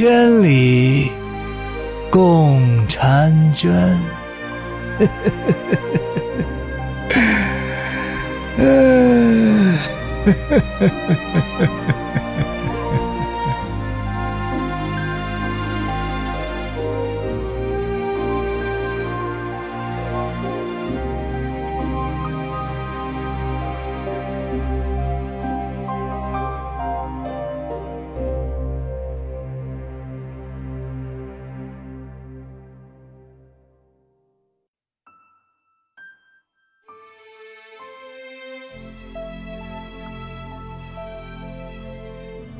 千里共婵娟。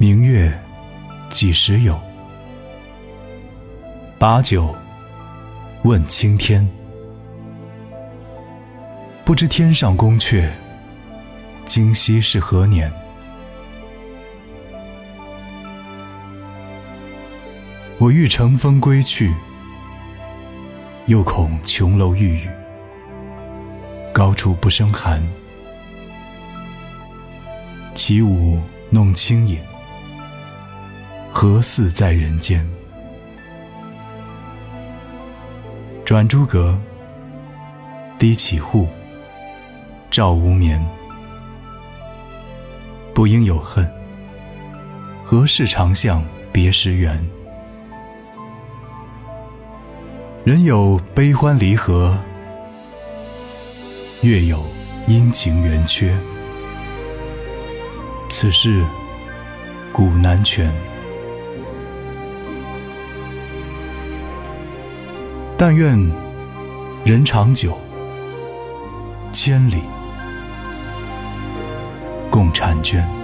明月几时有？把酒问青天。不知天上宫阙，今夕是何年？我欲乘风归去，又恐琼楼玉宇，高处不胜寒。起舞弄清影。何似在人间？转朱阁，低绮户，照无眠。不应有恨，何事长向别时圆？人有悲欢离合，月有阴晴圆缺。此事古难全。但愿人长久，千里共婵娟。